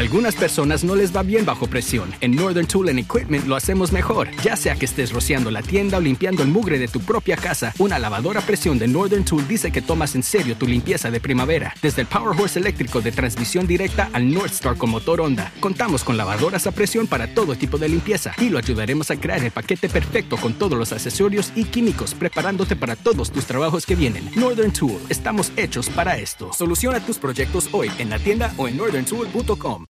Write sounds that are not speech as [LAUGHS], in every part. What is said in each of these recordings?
Algunas personas no les va bien bajo presión. En Northern Tool and Equipment lo hacemos mejor. Ya sea que estés rociando la tienda o limpiando el mugre de tu propia casa, una lavadora a presión de Northern Tool dice que tomas en serio tu limpieza de primavera. Desde el Power Horse eléctrico de transmisión directa al North Star con motor Honda, contamos con lavadoras a presión para todo tipo de limpieza y lo ayudaremos a crear el paquete perfecto con todos los accesorios y químicos, preparándote para todos tus trabajos que vienen. Northern Tool, estamos hechos para esto. Soluciona tus proyectos hoy en la tienda o en northerntool.com.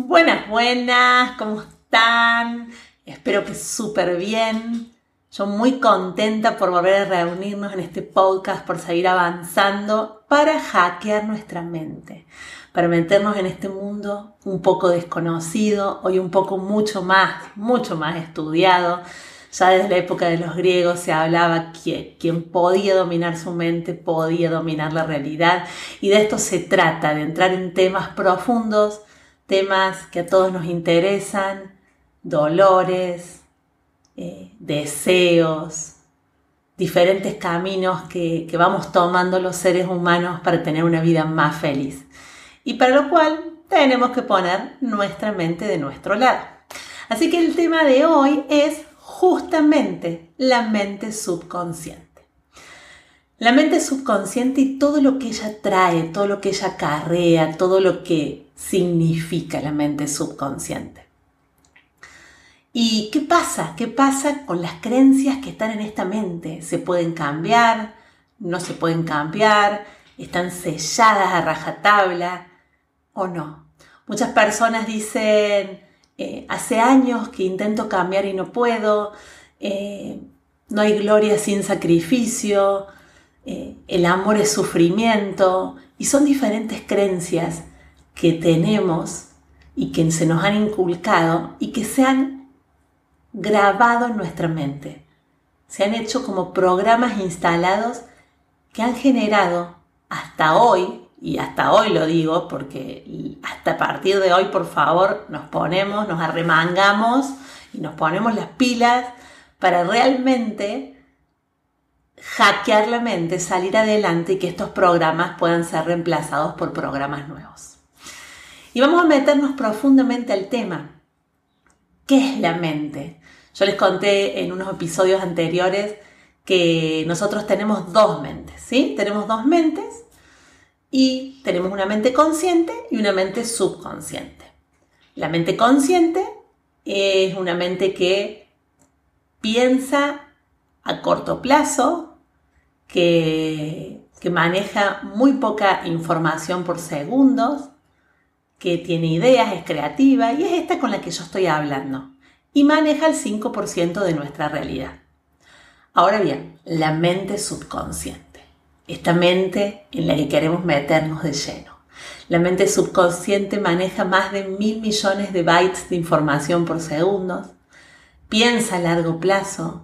Buenas, buenas, ¿cómo están? Espero que súper bien. Yo muy contenta por volver a reunirnos en este podcast, por seguir avanzando para hackear nuestra mente, para meternos en este mundo un poco desconocido, hoy un poco mucho más, mucho más estudiado. Ya desde la época de los griegos se hablaba que quien podía dominar su mente podía dominar la realidad y de esto se trata, de entrar en temas profundos temas que a todos nos interesan, dolores, eh, deseos, diferentes caminos que, que vamos tomando los seres humanos para tener una vida más feliz. Y para lo cual tenemos que poner nuestra mente de nuestro lado. Así que el tema de hoy es justamente la mente subconsciente. La mente subconsciente y todo lo que ella trae, todo lo que ella carrea, todo lo que significa la mente subconsciente. ¿Y qué pasa? ¿Qué pasa con las creencias que están en esta mente? ¿Se pueden cambiar? ¿No se pueden cambiar? ¿Están selladas a rajatabla o no? Muchas personas dicen, eh, hace años que intento cambiar y no puedo, eh, no hay gloria sin sacrificio, eh, el amor es sufrimiento, y son diferentes creencias que tenemos y que se nos han inculcado y que se han grabado en nuestra mente. Se han hecho como programas instalados que han generado hasta hoy, y hasta hoy lo digo porque hasta a partir de hoy por favor nos ponemos, nos arremangamos y nos ponemos las pilas para realmente hackear la mente, salir adelante y que estos programas puedan ser reemplazados por programas nuevos. Y vamos a meternos profundamente al tema. ¿Qué es la mente? Yo les conté en unos episodios anteriores que nosotros tenemos dos mentes, ¿sí? Tenemos dos mentes y tenemos una mente consciente y una mente subconsciente. La mente consciente es una mente que piensa a corto plazo, que, que maneja muy poca información por segundos, que tiene ideas, es creativa y es esta con la que yo estoy hablando. Y maneja el 5% de nuestra realidad. Ahora bien, la mente subconsciente. Esta mente en la que queremos meternos de lleno. La mente subconsciente maneja más de mil millones de bytes de información por segundos. Piensa a largo plazo.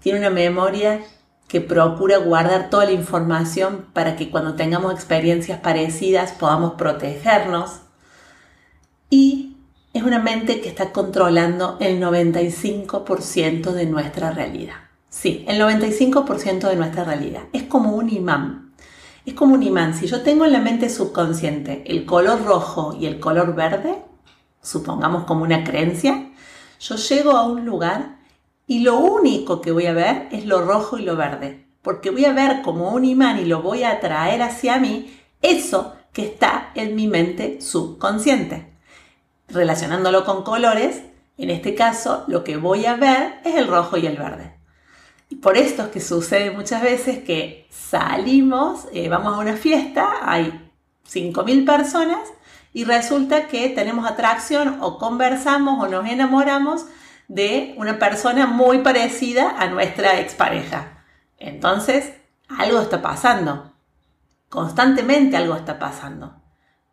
Tiene una memoria que procura guardar toda la información para que cuando tengamos experiencias parecidas podamos protegernos y es una mente que está controlando el 95% de nuestra realidad. Sí, el 95% de nuestra realidad. Es como un imán. Es como un imán. Si yo tengo en la mente subconsciente el color rojo y el color verde, supongamos como una creencia, yo llego a un lugar y lo único que voy a ver es lo rojo y lo verde. Porque voy a ver como un imán y lo voy a atraer hacia mí eso que está en mi mente subconsciente relacionándolo con colores, en este caso lo que voy a ver es el rojo y el verde. Y por esto es que sucede muchas veces que salimos, eh, vamos a una fiesta, hay 5.000 personas y resulta que tenemos atracción o conversamos o nos enamoramos de una persona muy parecida a nuestra expareja. Entonces, algo está pasando. Constantemente algo está pasando.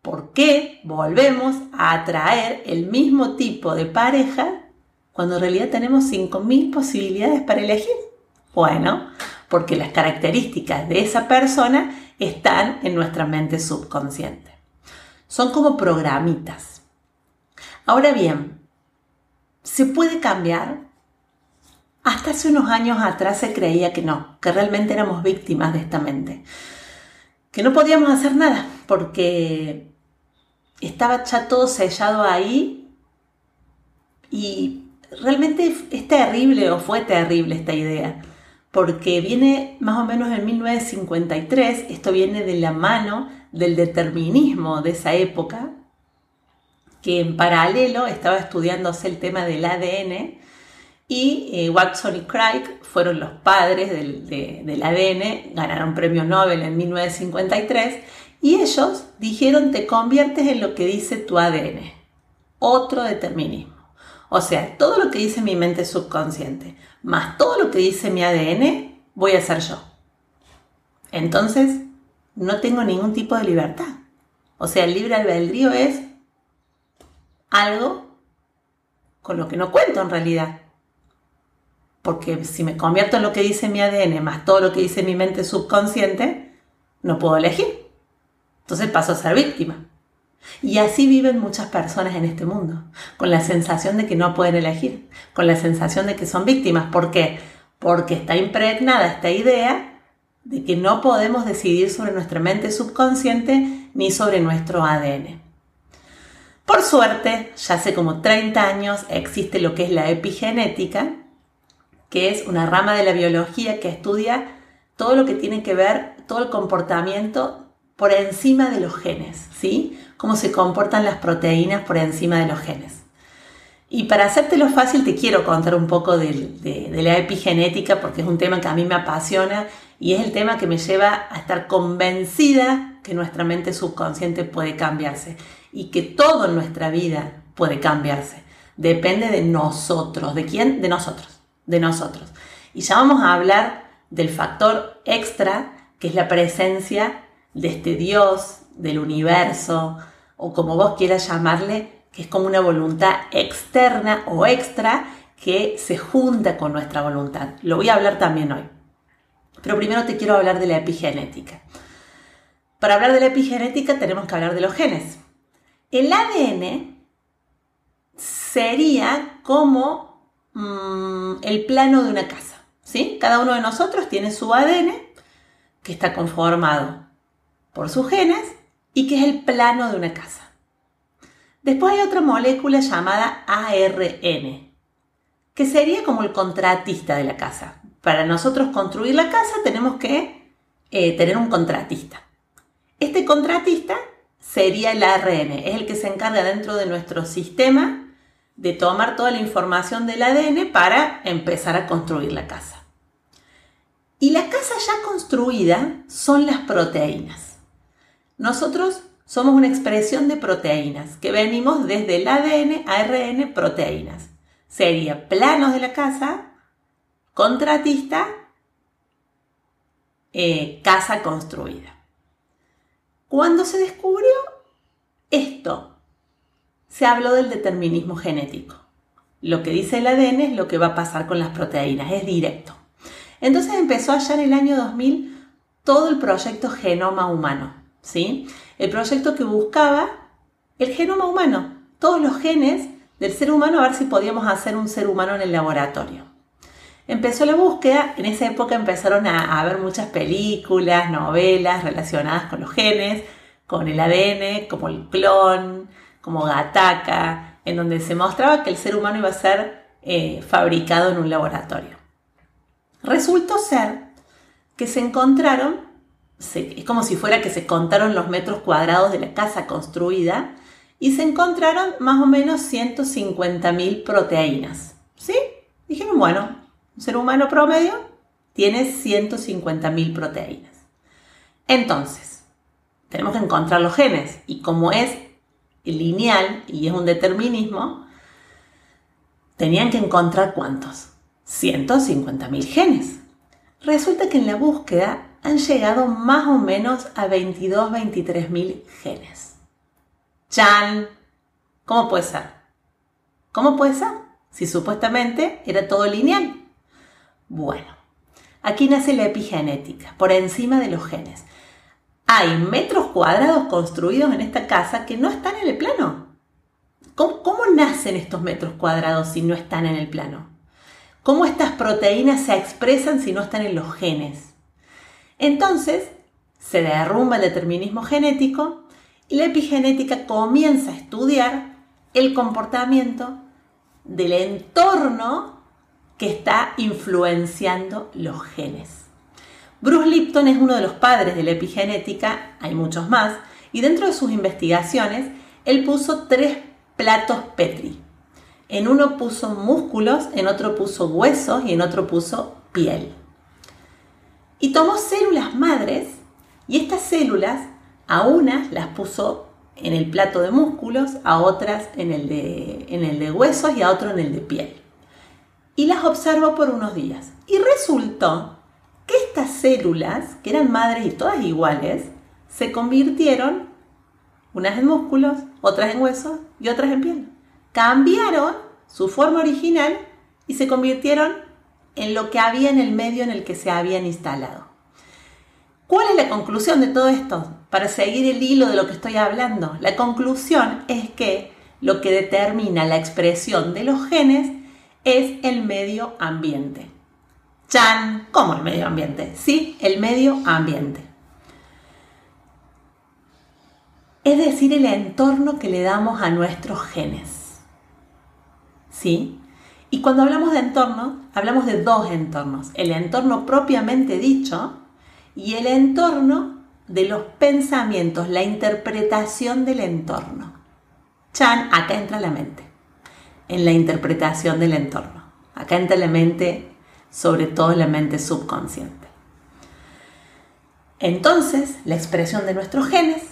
¿Por qué volvemos a atraer el mismo tipo de pareja cuando en realidad tenemos 5.000 posibilidades para elegir? Bueno, porque las características de esa persona están en nuestra mente subconsciente. Son como programitas. Ahora bien, ¿se puede cambiar? Hasta hace unos años atrás se creía que no, que realmente éramos víctimas de esta mente, que no podíamos hacer nada porque estaba ya todo sellado ahí y realmente es terrible o fue terrible esta idea porque viene más o menos en 1953, esto viene de la mano del determinismo de esa época, que en paralelo estaba estudiándose el tema del ADN y eh, Watson y Crick fueron los padres del, del ADN, ganaron premio Nobel en 1953 y ellos dijeron te conviertes en lo que dice tu ADN, otro determinismo. O sea, todo lo que dice mi mente subconsciente, más todo lo que dice mi ADN, voy a ser yo. Entonces, no tengo ningún tipo de libertad. O sea, el libre albedrío es algo con lo que no cuento en realidad. Porque si me convierto en lo que dice mi ADN más todo lo que dice mi mente subconsciente, no puedo elegir. Entonces paso a ser víctima. Y así viven muchas personas en este mundo, con la sensación de que no pueden elegir, con la sensación de que son víctimas. ¿Por qué? Porque está impregnada esta idea de que no podemos decidir sobre nuestra mente subconsciente ni sobre nuestro ADN. Por suerte, ya hace como 30 años existe lo que es la epigenética, que es una rama de la biología que estudia todo lo que tiene que ver, todo el comportamiento por encima de los genes, ¿sí? cómo se comportan las proteínas por encima de los genes. Y para hacértelo fácil te quiero contar un poco de, la epigenética porque es un tema que a mí me apasiona y es el tema que me lleva a estar convencida que nuestra mente subconsciente puede cambiarse y que todo en nuestra vida puede cambiarse. Depende de nosotros. ¿De quién? De nosotros. De nosotros. Y ya vamos a hablar del factor extra, que es la presencia de este Dios, del universo, o como vos quieras llamarle, que es como una voluntad externa o extra que se junta con nuestra voluntad. Lo voy a hablar también hoy. Pero primero te quiero hablar de la epigenética. Para hablar de la epigenética tenemos que hablar de los genes. El ADN sería como mm, el plano de una casa. ¿sí? Cada uno de nosotros tiene su ADN que está conformado por sus genes y que es el plano de una casa. Después hay otra molécula llamada ARN, que sería como el contratista de la casa. Para nosotros construir la casa tenemos que eh, tener un contratista. Este contratista sería el ARN, es el que se encarga dentro de nuestro sistema de tomar toda la información del ADN para empezar a construir la casa. Y la casa ya construida son las proteínas. Nosotros somos una expresión de proteínas que venimos desde el ADN, ARN, proteínas. Sería planos de la casa, contratista, eh, casa construida. Cuando se descubrió esto, se habló del determinismo genético. Lo que dice el ADN es lo que va a pasar con las proteínas, es directo. Entonces empezó allá en el año 2000 todo el proyecto Genoma Humano ¿sí? El proyecto que buscaba el genoma humano, todos los genes del ser humano, a ver si podíamos hacer un ser humano en el laboratorio. Empezó la búsqueda, en esa época empezaron a, haber muchas películas, novelas relacionadas con los genes, con el ADN, como el clon, como Gataca, en donde se mostraba que el ser humano iba a ser eh, fabricado en un laboratorio. Resultó ser que se encontraron es como si fuera que se contaron los metros cuadrados de la casa construida y se encontraron más o menos 150.000 proteínas. ¿Sí? Dijeron, bueno, un ser humano promedio tiene 150.000 proteínas. Entonces, tenemos que encontrar los genes y como es lineal y es un determinismo, tenían que encontrar cuántos. 150.000 genes. Resulta que en la búsqueda han llegado más o menos a 22, 23.000 genes. Chan, ¿cómo puede ser? ¿Cómo puede ser? Si supuestamente era todo lineal. Bueno, aquí nace la epigenética, por encima de los genes. Hay metros cuadrados construidos en esta casa que no están en el plano. ¿Cómo, cómo nacen estos metros cuadrados si no están en el plano? ¿Cómo estas proteínas se expresan si no están en los genes? Entonces, se derrumba el determinismo genético y la epigenética comienza a estudiar el comportamiento del entorno que está influenciando los genes. Bruce Lipton es uno de los padres de la epigenética, hay muchos más, y dentro de sus investigaciones, él puso tres platos Petri. En uno puso músculos, en otro puso huesos y en otro puso piel. Y tomó células madres y estas células a unas las puso en el plato de músculos, a otras en el de, en el de huesos y a otro en el de piel. Y las observó por unos días. Y resultó que estas células, que eran madres y todas iguales, se convirtieron, unas en músculos, otras en huesos y otras en piel. Cambiaron su forma original y se convirtieron en lo que había en el medio en el que se habían instalado. ¿Cuál es la conclusión de todo esto? Para seguir el hilo de lo que estoy hablando. La conclusión es que lo que determina la expresión de los genes es el medio ambiente. Chan, ¿cómo el medio ambiente? Sí, el medio ambiente. Es decir, el entorno que le damos a nuestros genes. ¿Sí? Y cuando hablamos de entorno, hablamos de dos entornos. El entorno propiamente dicho y el entorno de los pensamientos, la interpretación del entorno. Chan, acá entra la mente, en la interpretación del entorno. Acá entra la mente, sobre todo la mente subconsciente. Entonces, la expresión de nuestros genes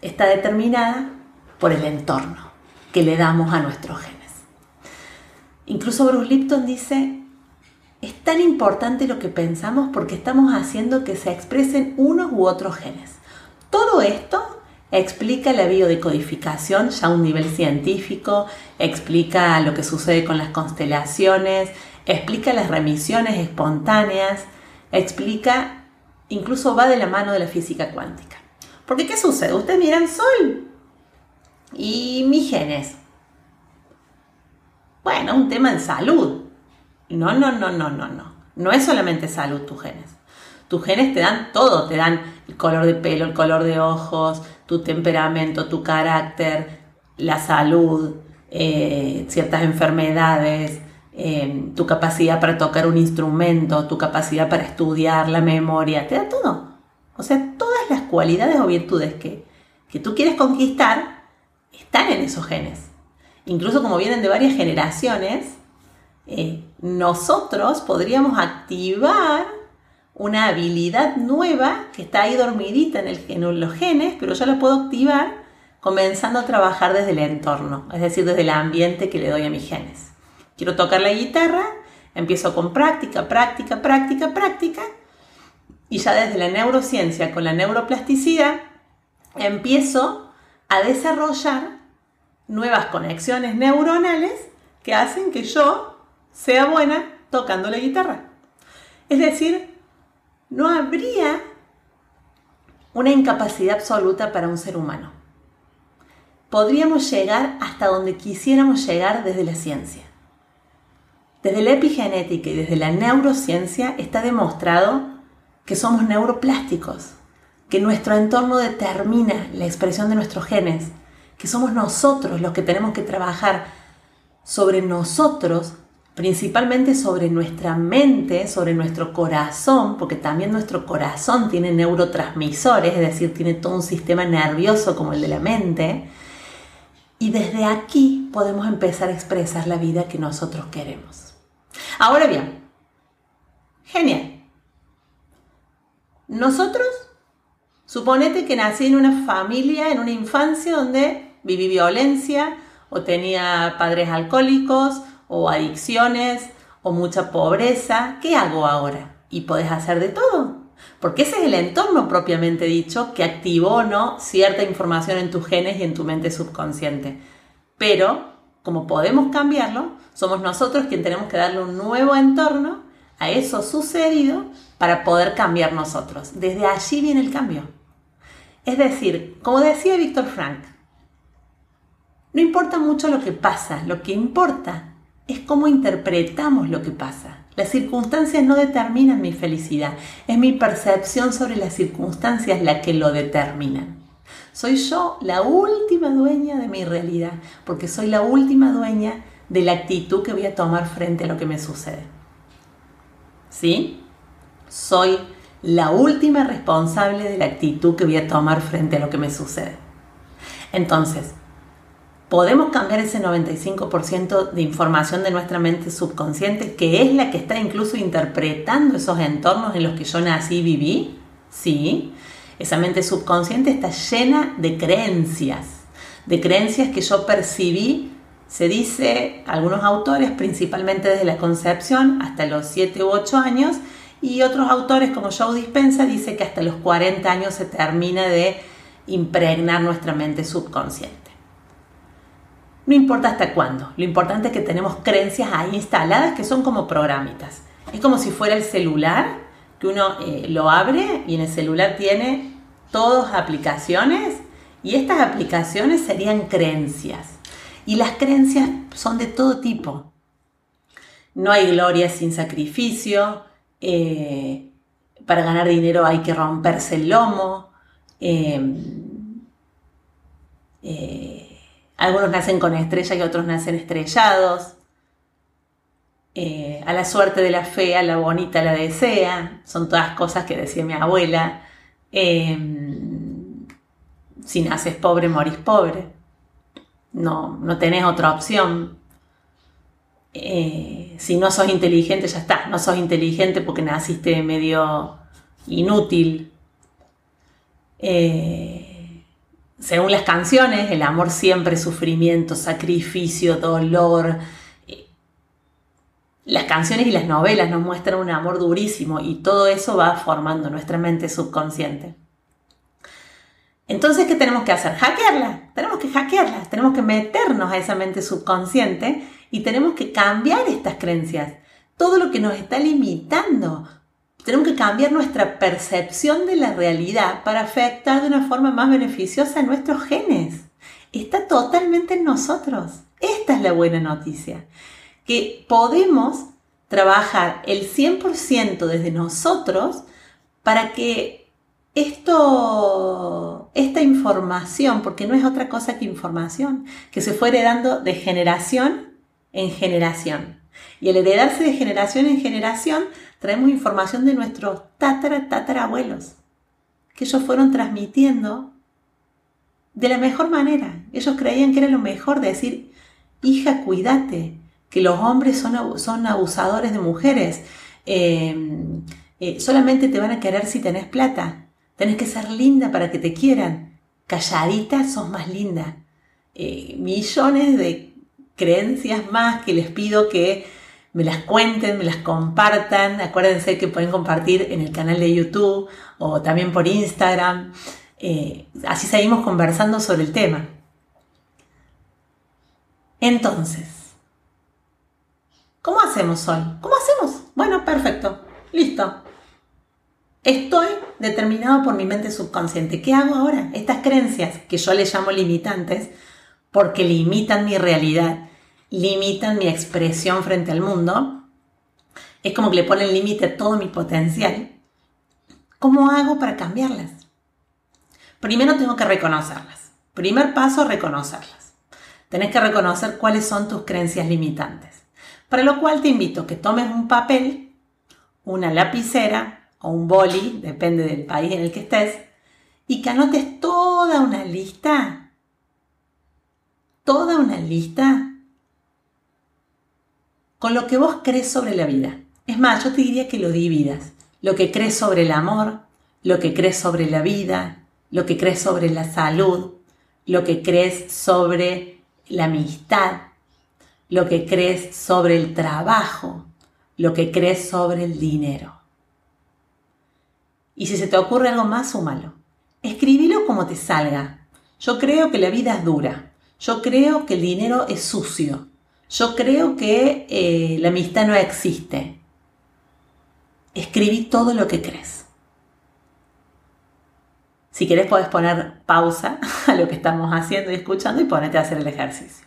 está determinada por el entorno que le damos a nuestros genes. Incluso Bruce Lipton dice, es tan importante lo que pensamos porque estamos haciendo que se expresen unos u otros genes. Todo esto explica la biodecodificación ya a un nivel científico, explica lo que sucede con las constelaciones, explica las remisiones espontáneas, explica, incluso va de la mano de la física cuántica. Porque ¿qué sucede? Ustedes miran Sol y mis genes. Bueno, un tema de salud. No, no, no, no, no, no. No es solamente salud tus genes. Tus genes te dan todo, te dan el color de pelo, el color de ojos, tu temperamento, tu carácter, la salud, eh, ciertas enfermedades, eh, tu capacidad para tocar un instrumento, tu capacidad para estudiar, la memoria, te da todo. O sea, todas las cualidades o virtudes que, que tú quieres conquistar están en esos genes incluso como vienen de varias generaciones, eh, nosotros podríamos activar una habilidad nueva que está ahí dormidita en, el, en los genes, pero yo la puedo activar comenzando a trabajar desde el entorno, es decir, desde el ambiente que le doy a mis genes. Quiero tocar la guitarra, empiezo con práctica, práctica, práctica, práctica, y ya desde la neurociencia con la neuroplasticidad empiezo a desarrollar nuevas conexiones neuronales que hacen que yo sea buena tocando la guitarra. Es decir, no habría una incapacidad absoluta para un ser humano. Podríamos llegar hasta donde quisiéramos llegar desde la ciencia. Desde la epigenética y desde la neurociencia está demostrado que somos neuroplásticos, que nuestro entorno determina la expresión de nuestros genes, que somos nosotros los que tenemos que trabajar sobre nosotros, principalmente sobre nuestra mente, sobre nuestro corazón, porque también nuestro corazón tiene neurotransmisores, es decir, tiene todo un sistema nervioso como el de la mente, y desde aquí podemos empezar a expresar la vida que nosotros queremos. Ahora bien, genial. Nosotros, suponete que nací en una familia, en una infancia donde viví violencia, o tenía padres alcohólicos, o adicciones, o mucha pobreza. ¿Qué hago ahora? Y podés hacer de todo. Porque ese es el entorno propiamente dicho que activó o no cierta información en tus genes y en tu mente subconsciente. Pero, como podemos cambiarlo, somos nosotros quienes tenemos que darle un nuevo entorno a eso sucedido para poder cambiar nosotros. Desde allí viene el cambio. Es decir, como decía Víctor Frank, no importa mucho lo que pasa, lo que importa es cómo interpretamos lo que pasa. Las circunstancias no determinan mi felicidad, es mi percepción sobre las circunstancias la que lo determinan. Soy yo la última dueña de mi realidad, porque soy la última dueña de la actitud que voy a tomar frente a lo que me sucede. ¿Sí? Soy la última responsable de la actitud que voy a tomar frente a lo que me sucede. Entonces, podemos cambiar ese 95% de información de nuestra mente subconsciente, que es la que está incluso interpretando esos entornos en los que yo nací y viví. Sí, esa mente subconsciente está llena de creencias, de creencias que yo percibí, se dice, algunos autores, principalmente desde la concepción, hasta los 7 u 8 años, y otros autores como Joe Dispensa dice que hasta los 40 años se termina de impregnar nuestra mente subconsciente. No importa hasta cuándo, lo importante es que tenemos creencias ahí instaladas que son como programitas. Es como si fuera el celular, que uno eh, lo abre y en el celular tiene todas aplicaciones y estas aplicaciones serían creencias. Y las creencias son de todo tipo. No hay gloria sin sacrificio, eh, para ganar dinero hay que romperse el lomo. Eh, algunos nacen con estrella y otros nacen estrellados. Eh, a la suerte de la fea, la bonita la desea. Son todas cosas que decía mi abuela. Em, si naces pobre, morís pobre. No, no tenés otra opción. Eh, si no sos inteligente, ya está. No sos inteligente porque naciste medio inútil. Eh, según las canciones, el amor siempre es sufrimiento, sacrificio, dolor. Las canciones y las novelas nos muestran un amor durísimo y todo eso va formando nuestra mente subconsciente. Entonces, ¿qué tenemos que hacer? Hackearla. Tenemos que hackearla. Tenemos que meternos a esa mente subconsciente y tenemos que cambiar estas creencias. Todo lo que nos está limitando tenemos que cambiar nuestra percepción de la realidad para afectar de una forma más beneficiosa a nuestros genes. Está totalmente en nosotros. Esta es la buena noticia. Que podemos trabajar el 100% desde nosotros para que esto, esta información, porque no es otra cosa que información, que se fuere dando de generación en generación. Y al heredarse de generación en generación, traemos información de nuestros tatara, tatarabuelos, que ellos fueron transmitiendo de la mejor manera. Ellos creían que era lo mejor decir, hija, cuídate, que los hombres son, son abusadores de mujeres, em, eh, solamente te van a querer si tenés plata, tenés que ser linda para que te quieran, calladita sos más linda. Eh, millones de creencias más que les pido que me las cuenten, me las compartan. Acuérdense que pueden compartir en el canal de YouTube o también por Instagram. Eh, así seguimos conversando sobre el tema. Entonces, ¿cómo hacemos hoy? ¿Cómo hacemos? Bueno, perfecto. Listo. Estoy determinado por mi mente subconsciente. ¿Qué hago ahora? Estas creencias que yo le llamo limitantes, porque limitan mi realidad limitan mi expresión frente al mundo. Es como que le ponen límite a todo mi potencial. ¿Cómo hago para cambiarlas? Primero tengo que reconocerlas. Primer paso, reconocerlas. Tenés que reconocer cuáles son tus creencias limitantes. Para lo cual te invito a que tomes un papel, una lapicera o un boli, depende del país en el que estés, y que anotes toda una lista, toda una lista con lo que vos crees sobre la vida. Es más, yo te diría que lo dividas. Lo que crees sobre el amor, lo que crees sobre la vida, lo que crees sobre la salud, lo que crees sobre la amistad, lo que crees sobre el trabajo, lo que crees sobre el dinero. Y si se te ocurre algo más, súmalo. Escribilo como te salga. Yo creo que la vida es dura. Yo creo que el dinero es sucio. Yo creo que eh, la amistad no existe. Escribí todo lo que crees. Si querés podés poner pausa [LAUGHS] a lo que estamos haciendo y escuchando y ponerte a hacer el ejercicio.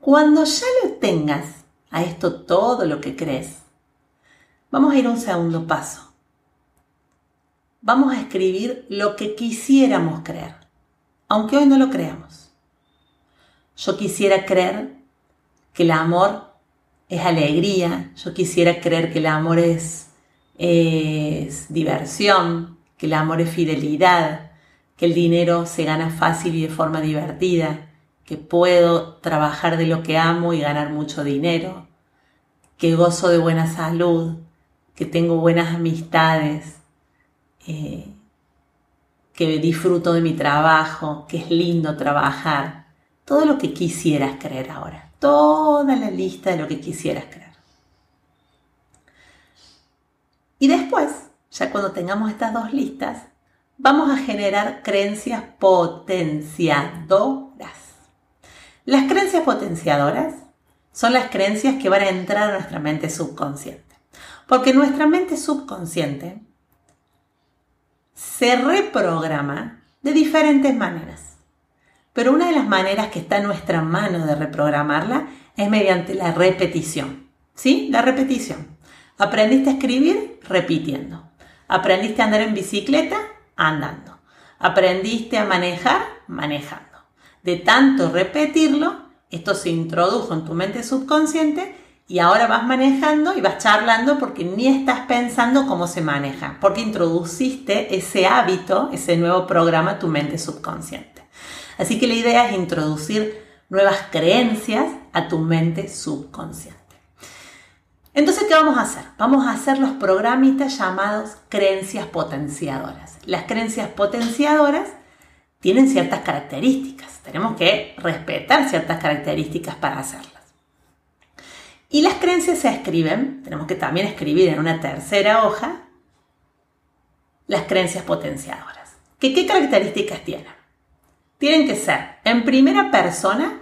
Cuando ya lo tengas a esto todo lo que crees, vamos a ir a un segundo paso vamos a escribir lo que quisiéramos creer, aunque hoy no lo creamos. Yo quisiera creer que el amor es alegría, yo quisiera creer que el amor es, es diversión, que el amor es fidelidad, que el dinero se gana fácil y de forma divertida, que puedo trabajar de lo que amo y ganar mucho dinero, que gozo de buena salud, que tengo buenas amistades, eh, que disfruto de mi trabajo, que es lindo trabajar, todo lo que quisieras creer ahora, toda la lista de lo que quisieras creer. Y después, ya cuando tengamos estas dos listas, vamos a generar creencias potenciadoras. Las creencias potenciadoras son las creencias que van a entrar a nuestra mente subconsciente. Porque nuestra mente subconsciente se reprograma de diferentes maneras. Pero una de las maneras que está en nuestra mano de reprogramarla es mediante la repetición. ¿Sí? La repetición. Aprendiste a escribir repitiendo. Aprendiste a andar en bicicleta andando. Aprendiste a manejar manejando. De tanto repetirlo, esto se introdujo en tu mente subconsciente y ahora vas manejando y vas charlando porque ni estás pensando cómo se maneja, porque introduciste ese hábito, ese nuevo programa a tu mente subconsciente. Así que la idea es introducir nuevas creencias a tu mente subconsciente. Entonces, ¿qué vamos a hacer? Vamos a hacer los programitas llamados creencias potenciadoras. Las creencias potenciadoras tienen ciertas características. Tenemos que respetar ciertas características para hacerlas. Y las creencias se escriben, tenemos que también escribir en una tercera hoja las creencias potenciadoras. ¿Qué, ¿Qué características tienen? Tienen que ser en primera persona,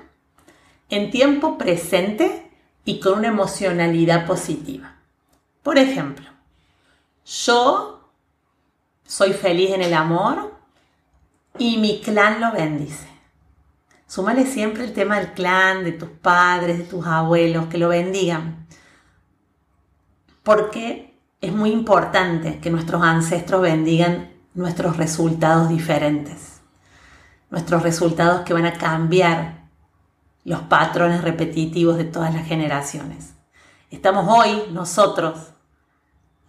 en tiempo presente y con una emocionalidad positiva. Por ejemplo, yo soy feliz en el amor y mi clan lo bendice. Súmale siempre el tema del clan, de tus padres, de tus abuelos, que lo bendigan. Porque es muy importante que nuestros ancestros bendigan nuestros resultados diferentes. Nuestros resultados que van a cambiar los patrones repetitivos de todas las generaciones. Estamos hoy nosotros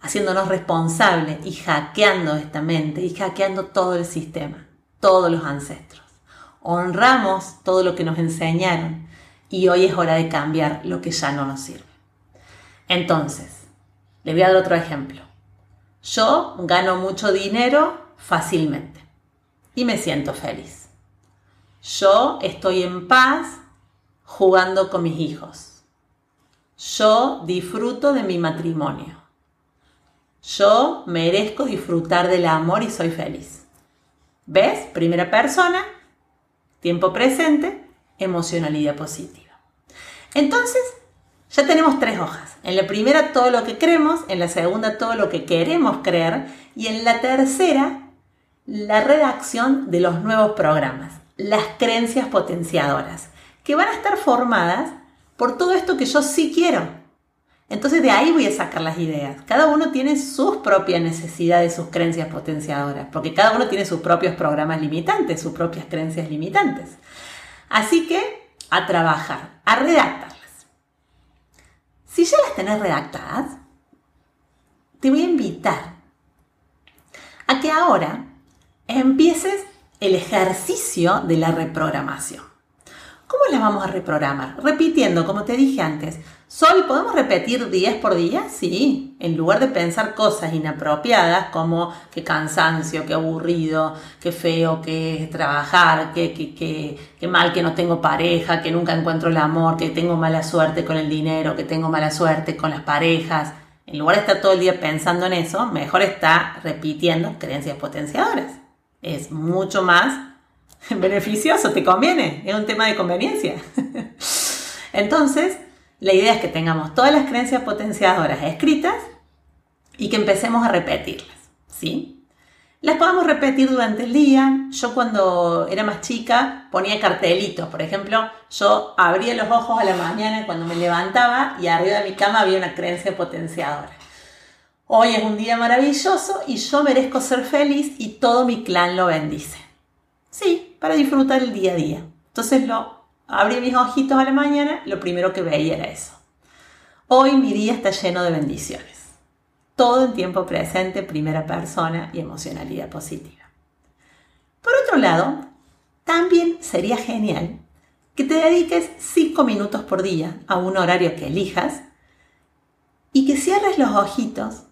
haciéndonos responsables y hackeando esta mente y hackeando todo el sistema, todos los ancestros honramos todo lo que nos enseñaron y hoy es hora de cambiar lo que ya no nos sirve. Entonces, le voy a dar otro ejemplo. Yo gano mucho dinero fácilmente y me siento feliz. Yo estoy en paz jugando con mis hijos. Yo disfruto de mi matrimonio. Yo merezco disfrutar del amor y soy feliz. ¿Ves? Primera persona, tiempo presente, emocionalidad positiva. Entonces, ya tenemos tres hojas. En la primera todo lo que creemos, en la segunda todo lo que queremos creer y en la tercera la redacción de los nuevos programas, las creencias potenciadoras, que van a estar formadas por todo esto que yo sí quiero. Entonces de ahí voy a sacar las ideas. Cada uno tiene sus propias necesidades, sus creencias potenciadoras, porque cada uno tiene sus propios programas limitantes, sus propias creencias limitantes. Así que a trabajar, a redactarlas. Si ya las tenés redactadas, te voy a invitar a que ahora empieces el ejercicio de la reprogramación. ¿Cómo las vamos a reprogramar? Repitiendo, como te dije antes. Sol, ¿podemos repetir 10 por día? Sí. En lugar de pensar cosas inapropiadas como qué cansancio, qué aburrido, qué feo que es trabajar, qué, qué, qué mal que no tengo pareja, que nunca encuentro el amor, que tengo mala suerte con el dinero, que tengo mala suerte con las parejas. En lugar de estar todo el día pensando en eso, mejor está repitiendo creencias potenciadoras. Es mucho más [LAUGHS] beneficioso, te conviene, es un tema de conveniencia. [LAUGHS] Entonces, la idea es que tengamos todas las creencias potenciadoras escritas y que empecemos a repetirlas, ¿sí? Las podemos repetir durante el día. Yo cuando era más chica ponía cartelitos. Por ejemplo, yo abría los ojos a la mañana cuando me levantaba y arriba de mi cama había una creencia potenciadora. Hoy es un día maravilloso y yo merezco ser feliz y todo mi clan lo bendice. Sí, para disfrutar el día a día. Entonces lo abrí mis ojitos a la mañana, lo primero que veía era eso. Hoy mi día está lleno de bendiciones. Todo en tiempo presente, primera persona y emocionalidad positiva. Por otro lado, también sería genial que te dediques 5 minutos por día a un horario que elijas y que cierres los ojitos,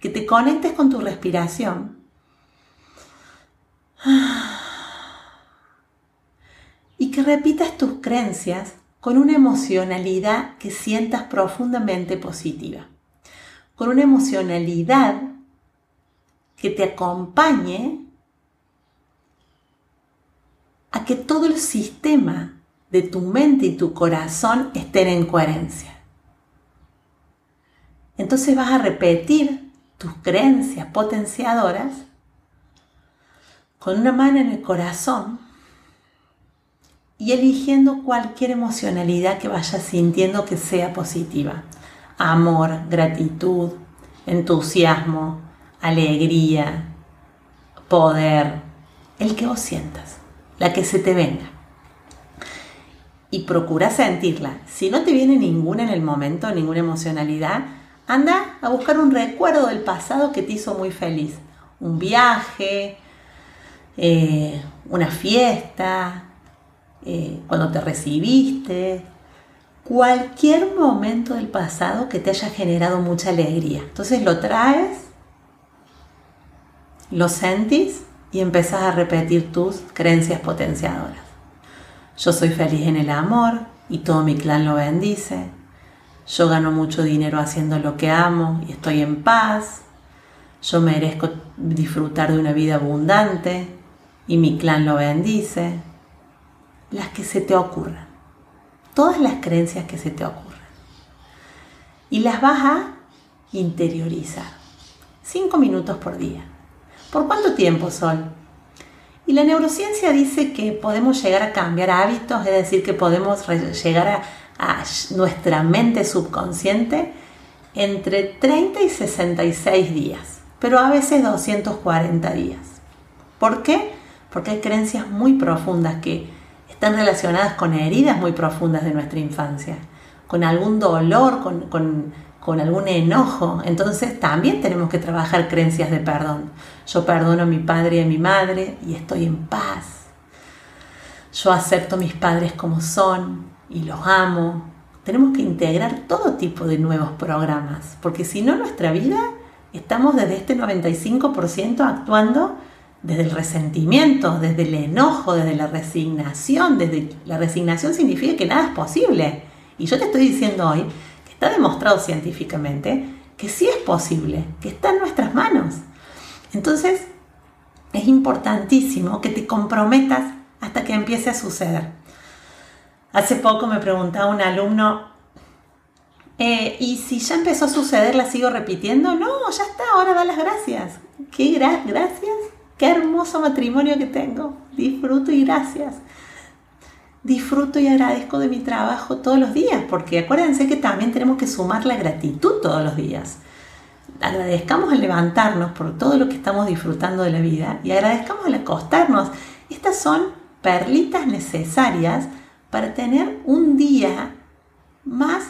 que te conectes con tu respiración y que repitas tus creencias con una emocionalidad que sientas profundamente positiva, con una emocionalidad que te acompañe a que todo el sistema de tu mente y tu corazón estén en coherencia. Entonces vas a repetir tus creencias potenciadoras con una mano en el corazón y eligiendo cualquier emocionalidad que vayas sintiendo que sea positiva. Amor, gratitud, entusiasmo, alegría, poder, el que vos sientas, la que se te venga. Y procura sentirla. Si no te viene ninguna en el momento, ninguna emocionalidad, anda a buscar un recuerdo del pasado que te hizo muy feliz. Un viaje, eh, una fiesta, eh, cuando te recibiste, cualquier momento del pasado que te haya generado mucha alegría. Entonces lo traes, lo sentís y empezás a repetir tus creencias potenciadoras. Yo soy feliz en el amor y todo mi clan lo bendice. Yo gano mucho dinero haciendo lo que amo y estoy en paz. Yo merezco disfrutar de una vida abundante y mi clan lo bendice las que se te ocurran, todas las creencias que se te ocurran. Y las vas a interiorizar. Cinco minutos por día. ¿Por cuánto tiempo, Sol? Y la neurociencia dice que podemos llegar a cambiar hábitos, es decir, que podemos llegar a, nuestra mente subconsciente entre 30 y 66 días, pero a veces 240 días. ¿Por qué? Porque hay creencias muy profundas que están relacionadas con heridas muy profundas de nuestra infancia, con algún dolor, con, algún enojo. Entonces también tenemos que trabajar creencias de perdón. Yo perdono a mi padre y a mi madre y estoy en paz. Yo acepto a mis padres como son y los amo. Tenemos que integrar todo tipo de nuevos programas, porque si no nuestra vida estamos desde este 95% actuando desde el resentimiento, desde el enojo, desde la resignación, desde la resignación significa que nada es posible. Y yo te estoy diciendo hoy que está demostrado científicamente que sí es posible, que está en nuestras manos. Entonces, es importantísimo que te comprometas hasta que empiece a suceder. Hace poco me preguntaba un alumno, eh, ¿y si ya empezó a suceder, la sigo repitiendo? No, ya está, ahora da las gracias. ¿Qué gracias? Qué hermoso matrimonio que tengo. Disfruto y gracias. Disfruto y agradezco de mi trabajo todos los días, porque acuérdense que también tenemos que sumar la gratitud todos los días. Agradezcamos al levantarnos por todo lo que estamos disfrutando de la vida y agradezcamos al acostarnos. Estas son perlitas necesarias para tener un día más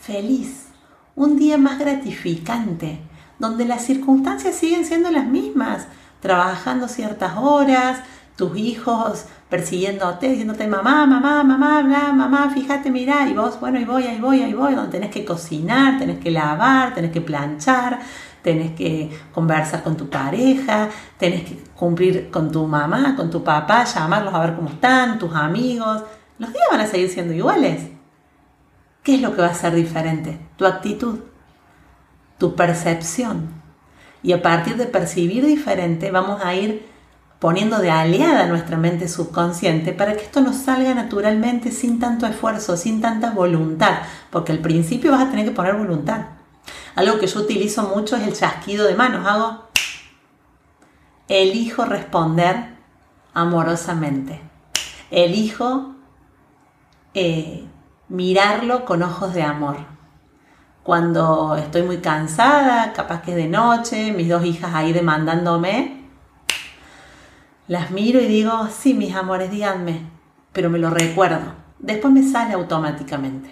feliz, un día más gratificante, donde las circunstancias siguen siendo las mismas, trabajando ciertas horas, tus hijos persiguiéndote, diciéndote mamá, mamá, mamá, bla, mamá, fíjate, mira, y vos, bueno, y voy, ahí voy, ahí voy, donde tenés que cocinar, tenés que lavar, tenés que planchar, tenés que conversar con tu pareja, tenés que cumplir con tu mamá, con tu papá, llamarlos a ver cómo están, tus amigos. Los días van a seguir siendo iguales. ¿Qué es lo que va a ser diferente? Tu actitud, tu percepción. Y a partir de percibir diferente vamos a ir poniendo de aliada nuestra mente subconsciente para que esto nos salga naturalmente sin tanto esfuerzo, sin tanta voluntad, porque al principio vas a tener que poner voluntad. Algo que yo utilizo mucho es el chasquido de manos. Hago, elijo responder amorosamente. Elijo eh, mirarlo con ojos de amor. Cuando estoy muy cansada, capaz que es de noche, mis dos hijas ahí demandándome, las miro y digo, sí, mis amores, díganme, pero me lo recuerdo. Después me sale automáticamente.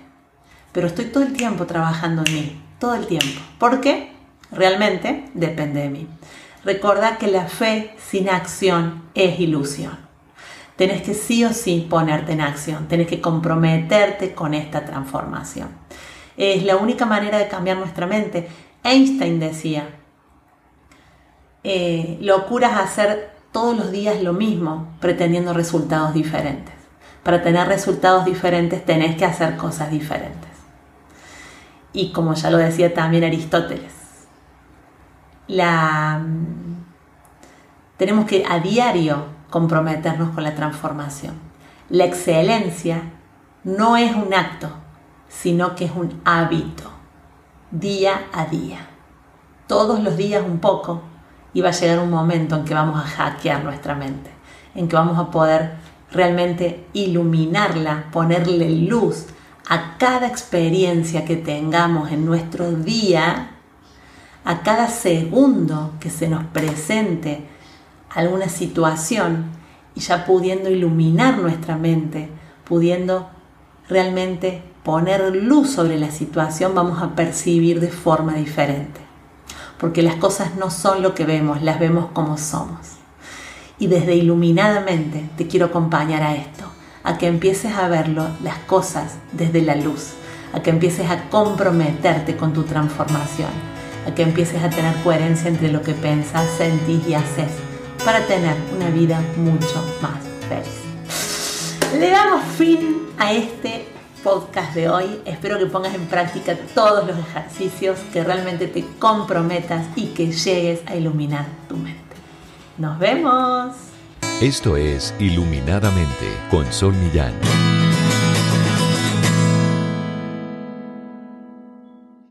Pero estoy todo el tiempo trabajando en mí, todo el tiempo. ¿Por qué? Realmente depende de mí. Recuerda que la fe sin acción es ilusión. Tenés que sí o sí ponerte en acción, tenés que comprometerte con esta transformación. Es la única manera de cambiar nuestra mente. Einstein decía, eh, locura es hacer todos los días lo mismo, pretendiendo resultados diferentes. Para tener resultados diferentes tenés que hacer cosas diferentes. Y como ya lo decía también Aristóteles, la, tenemos que a diario comprometernos con la transformación. La excelencia no es un acto, sino que es un hábito, día a día. Todos los días un poco y va a llegar un momento en que vamos a hackear nuestra mente, en que vamos a poder realmente iluminarla, ponerle luz a cada experiencia que tengamos en nuestro día, a cada segundo que se nos presente alguna situación y ya pudiendo iluminar nuestra mente, pudiendo realmente poner luz sobre la situación, vamos a percibir de forma diferente. Porque las cosas no son lo que vemos, las vemos como somos. Y desde iluminadamente te quiero acompañar a esto, a que empieces a verlo, las cosas desde la luz, a que empieces a comprometerte con tu transformación, a que empieces a tener coherencia entre lo que pensas, sentís y haces para tener una vida mucho más feliz. Le damos fin a este podcast de hoy. Espero que pongas en práctica todos los ejercicios, que realmente te comprometas y que llegues a iluminar tu mente. Nos vemos. Esto es Iluminadamente con Sol Millán.